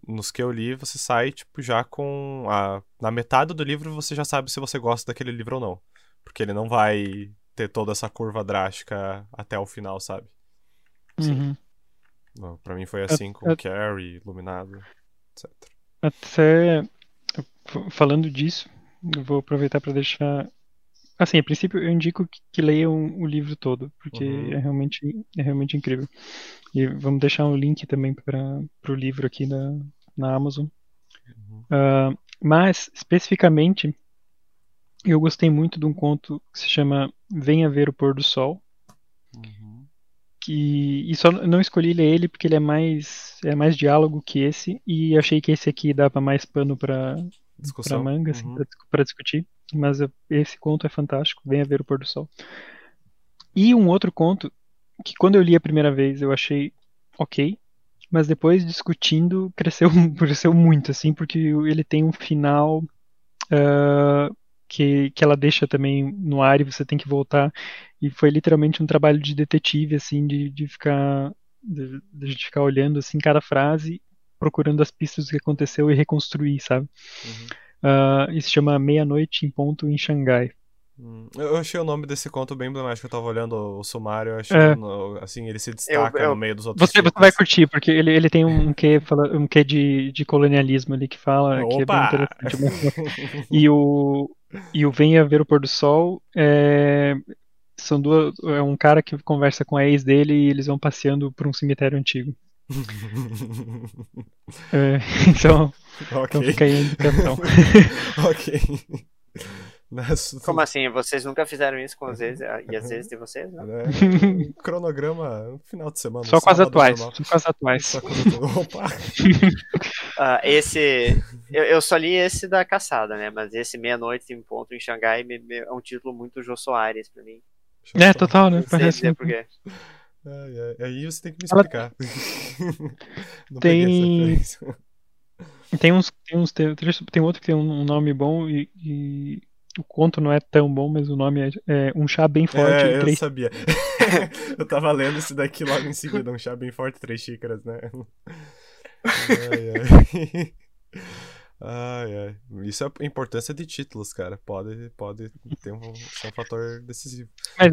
nos que eu li, você sai, tipo, já com. A, na metade do livro você já sabe se você gosta daquele livro ou não. Porque ele não vai ter toda essa curva drástica até o final, sabe? Uhum. Pra mim foi assim com é- Carrie, Iluminado, etc. Até falando disso, eu vou aproveitar para deixar. Assim, a princípio eu indico que, que leiam o livro todo, porque Uhum. é realmente é realmente incrível. E vamos deixar um link também para o livro aqui na, na Amazon. Uhum. Ah, mas, especificamente, eu gostei muito de um conto que se chama Venha Ver o Pôr do Sol, Uhum. que e só não escolhi ler ele porque ele é mais é mais diálogo que esse e achei que esse aqui dava mais pano para para manga assim, Uhum. para discutir mas eu- esse conto é fantástico venha ver o pôr do sol e um outro conto que quando eu li a primeira vez eu achei ok mas depois discutindo cresceu cresceu muito assim porque ele tem um final ah, que, que ela deixa também no ar e você tem que voltar. E foi literalmente um trabalho de detetive, assim, de, de ficar de, de a gente ficar olhando assim cada frase, procurando as pistas do que aconteceu e reconstruir, sabe? Uhum. Ah, isso se chama Meia-Noite em Ponto em Xangai. Hum, Eu achei o nome desse conto bem emblemático. Eu tava olhando o sumário, eu achei É. no- assim, ele se destaca Eu- eu- no meio dos outros. Você, você vai curtir, porque ele, ele tem um quê, fala, um quê de, de colonialismo ali que fala, que é bem Opa! interessante. E o, e o Venha Ver o Pôr do Sol é, são duas, é um cara que conversa com a ex dele e eles vão passeando por um cemitério antigo. É, então, então ok. fica aí a indicação. ok. Nessa- Como assim? Vocês nunca fizeram isso com as vezes e as vezes de vocês? Não? né? Cronograma, um final de semana. Só com as atuais. normal. Só com as atuais. Só com as atuais. Opa! Ah, esse. Eu, eu só li esse da caçada, né? Mas esse Meia-Noite em Ponto em Xangai me- me- é um título muito Jô Soares pra mim. É, total, né? Não sei Parece ai, Aí você tem que me Ela- explicar. Essa Tem-. Tem uns, tem uns tem, tem outro que tem um nome bom e, e o conto não é tão bom, mas o nome é, é Um Chá Bem Forte É, e eu Três sabia. eu tava lendo isso daqui logo em seguida, um chá bem forte, três xícaras, né? Ai, ai. Ai, ai. Isso é a importância de títulos, cara. Pode, pode ter um, um fator decisivo. Mas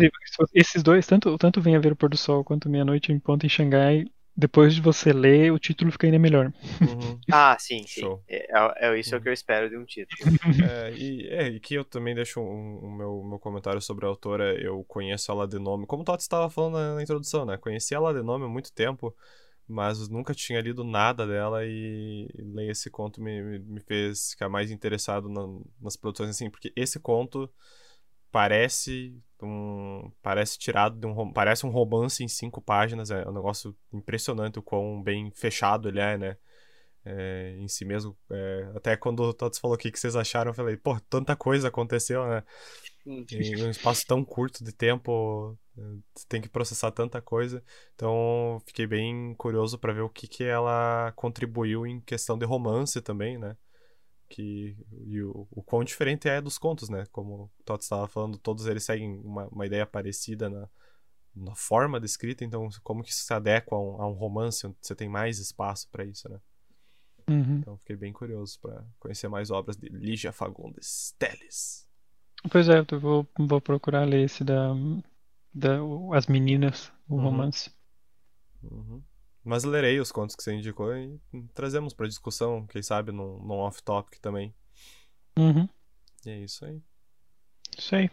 esses dois, tanto, tanto Venha Ver o Pôr do Sol quanto Meia-Noite em Ponto em Xangai, depois de você ler, o título fica ainda melhor. Uhum. Ah, sim, sim. É, é, é isso que eu espero de um título. É, e, é, e que eu também deixo um, um meu, meu comentário sobre a autora. Eu conheço ela de nome, como o Tots estava falando na, na introdução, né? Conheci ela de nome há muito tempo, mas nunca tinha lido nada dela e ler esse conto me, me, me fez ficar mais interessado na- nas produções assim, porque esse conto parece um parece tirado de um parece um romance em cinco páginas é um negócio impressionante o quão bem fechado ele é né? É, em si mesmo é, até quando o Tots falou o que vocês acharam eu falei pô tanta coisa aconteceu né? Em um espaço tão curto de tempo você tem que processar tanta coisa. Então fiquei bem curioso para ver o que que ela contribuiu em questão de romance também né que e o, o quão diferente é dos contos né como o Tots estava falando todos eles seguem uma, uma ideia parecida na na forma de escrita então como que isso se adequa a um, a um romance onde você tem mais espaço para isso né Uhum. então fiquei bem curioso para conhecer mais obras de Lígia Fagundes Teles Pois é, eu vou, vou procurar ler esse da, da As Meninas, o Uhum. romance. Uhum. Mas lerei os contos que você indicou e trazemos para discussão, quem sabe num, num off-topic também. Uhum. E é isso aí. Isso aí.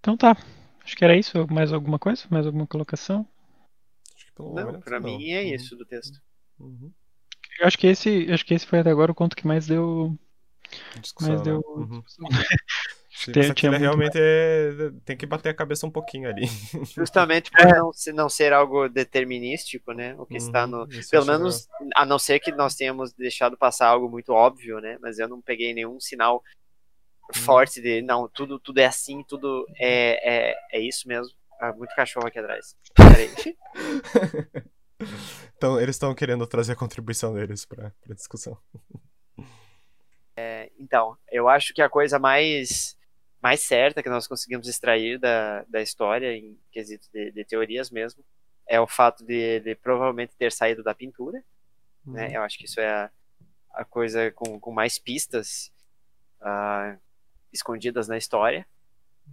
Então tá. Acho que era isso. Mais alguma coisa? Mais alguma colocação? Acho que pelo Não, momento pra não. mim é Uhum. isso do texto. Uhum. Eu acho que esse, acho que esse foi até agora o conto que mais deu, Discussão, mais né? deu Uhum. Tem- tinha aqui muito realmente é... tem que bater a cabeça um pouquinho ali. Justamente por não, se- não ser algo determinístico, né? O que está no. Uhum, isso Pelo eu acho menos, a não ser que nós tenhamos deixado passar algo muito óbvio, né? Mas eu não peguei nenhum sinal Uhum. forte de não, tudo, tudo é assim, tudo é, é, é isso mesmo. Ah, muito cachorro aqui atrás. Peraí. então, eles estão querendo trazer a contribuição deles pra, pra discussão. Então, eu acho que a coisa mais, mais certa que nós conseguimos extrair da, da história, em quesito de, de teorias mesmo, é o fato de ele provavelmente ter saído da pintura. né? Eu acho que isso é a, a coisa com, com mais pistas ah, escondidas na história.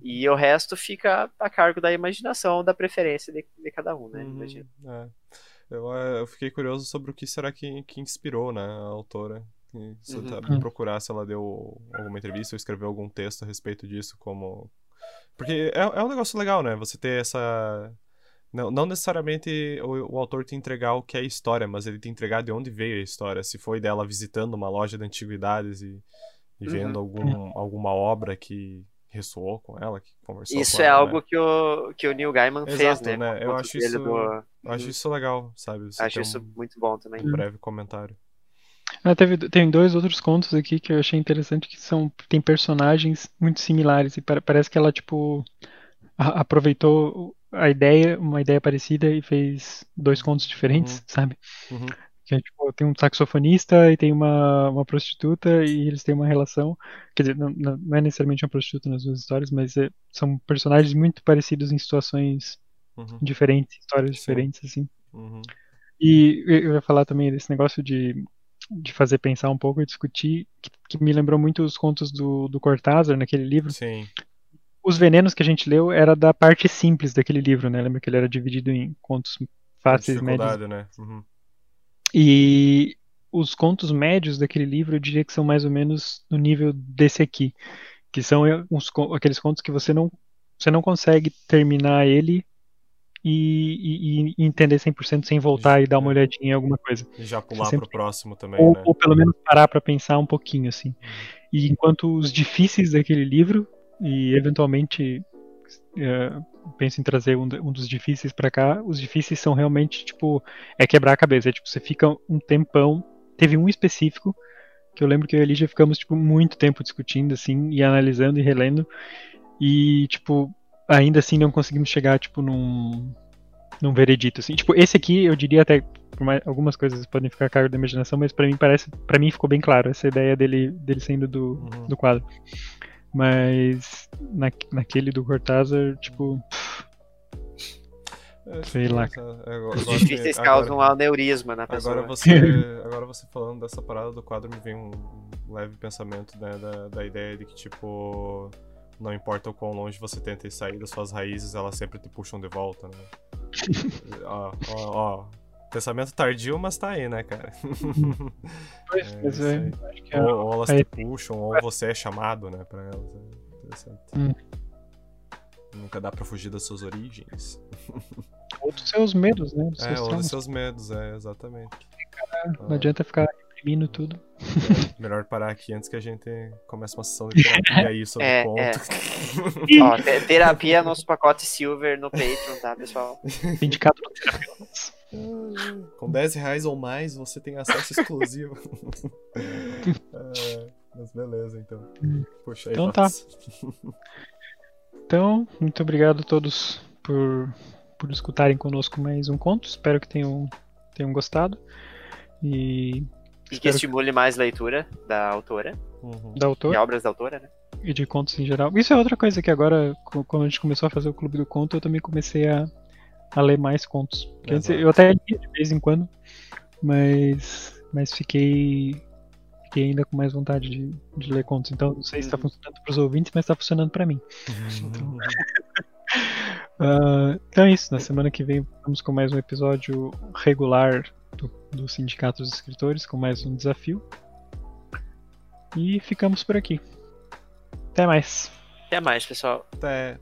E o resto fica a cargo da imaginação, da preferência de, de cada um, né? Uhum, é. eu, eu fiquei curioso sobre o que será que, que inspirou, né, a autora. E Se eu Uhum. tava procurar se ela deu alguma entrevista ou escreveu algum texto a respeito disso, como. Porque é, é um negócio legal, né? Você ter essa. Não, não necessariamente o, o autor te entregar o que é a história, mas ele te entregar de onde veio a história. Se foi dela visitando uma loja de antiguidades e, e Uhum. vendo algum, alguma obra que ressoou com ela, que conversou Isso com é ela, algo né? que o, que o Neil Gaiman fez, Exato, né? né? com Eu acho isso- do- Eu acho isso legal, sabe? Você Acho ter isso um, muito bom também. um breve comentário. Ah, teve, tem dois outros contos aqui que eu achei interessante que são tem personagens muito similares e pare- parece que ela tipo a- aproveitou a ideia, uma ideia parecida e fez dois contos diferentes, sabe? Uhum. Que é, tipo, tem um saxofonista e tem uma, uma prostituta e eles têm uma relação. Quer dizer, não, não é necessariamente uma prostituta nas duas histórias, mas é- são personagens muito parecidos em situações Uhum. diferentes, histórias Sim. diferentes, assim. Uhum. E eu ia falar também desse negócio de, de fazer pensar um pouco e discutir, que, que me lembrou muito os contos do, do Cortázar naquele livro. Sim. Os venenos que a gente leu era da parte simples daquele livro, né? Lembra que ele era dividido em contos fáceis, médios né? Uhum. E os contos médios daquele livro eu diria que são mais ou menos no nível desse aqui, que são eh, uns, aqueles contos que você não, você não consegue terminar ele e, e- e entender 100% sem voltar e dar uma É. olhadinha em alguma coisa. E já pular sempre- pro próximo também, Ou, né? ou pelo menos parar para pensar um pouquinho assim. E enquanto os difíceis daquele livro e eventualmente eh, penso em trazer um, um dos difíceis para cá, os difíceis são realmente tipo é quebrar a cabeça, é tipo você fica um tempão. Teve um específico que eu lembro que eu e a Lígia ficamos tipo muito tempo discutindo assim e analisando e relendo e tipo ainda assim não conseguimos chegar tipo num num veredito assim. Tipo, esse aqui eu diria até por mais- algumas coisas podem ficar a cargo da imaginação, mas pra mim parece, para mim ficou bem claro essa ideia dele dele sendo do, Uhum. do quadro. Mas na, naquele do Cortázar, tipo, É, sei lá. tipo, agora- Os difíceis agora- causam aneurisma na pessoa. Agora você, agora você falando dessa parada do quadro, me vem um leve pensamento né, da, da ideia de que, tipo, não importa o quão longe você tenta ir sair das suas raízes, elas sempre te puxam de volta, né? ó, ó, ó. Pensamento tardio, mas tá aí, né, cara? Pois, É isso é, aí. acho que é, ou, ou elas te puxam, ou você é chamado, né, pra elas. É interessante. Hum. Nunca dá pra fugir das suas origens. ou dos seus medos, né? Dos É, ou dos seus medos, é, exatamente. Não adianta ficar reprimindo tudo. Melhor parar aqui antes que a gente comece uma sessão de terapia aí sobre É, conto. é. Ó, te- terapia é nosso pacote Silver no Patreon, tá, pessoal? Sindicato do terapeutas. Com 10 reais ou mais você tem acesso exclusivo. É, mas beleza, então. Puxa aí, Então tá. Patos. Então, muito obrigado a todos por, por escutarem conosco mais um conto. Espero que tenham, tenham gostado. E E que estimule mais leitura da autora, Uhum. da autor. de obras da autora, né? e de contos em geral. Isso é outra coisa que agora, quando a gente começou a fazer o Clube do Conto, eu também comecei a, a ler mais contos. Exato. eu até lia de vez em quando, mas, mas fiquei, fiquei ainda com mais vontade de, de ler contos. Então, não sei se está Uhum. funcionando para os ouvintes, mas está funcionando para mim. Ah, então é isso. Na semana que vem vamos com mais um episódio regular do, do Sindicato dos Escritores, com mais um desafio. E ficamos por aqui. Até mais. Até mais, pessoal. Até.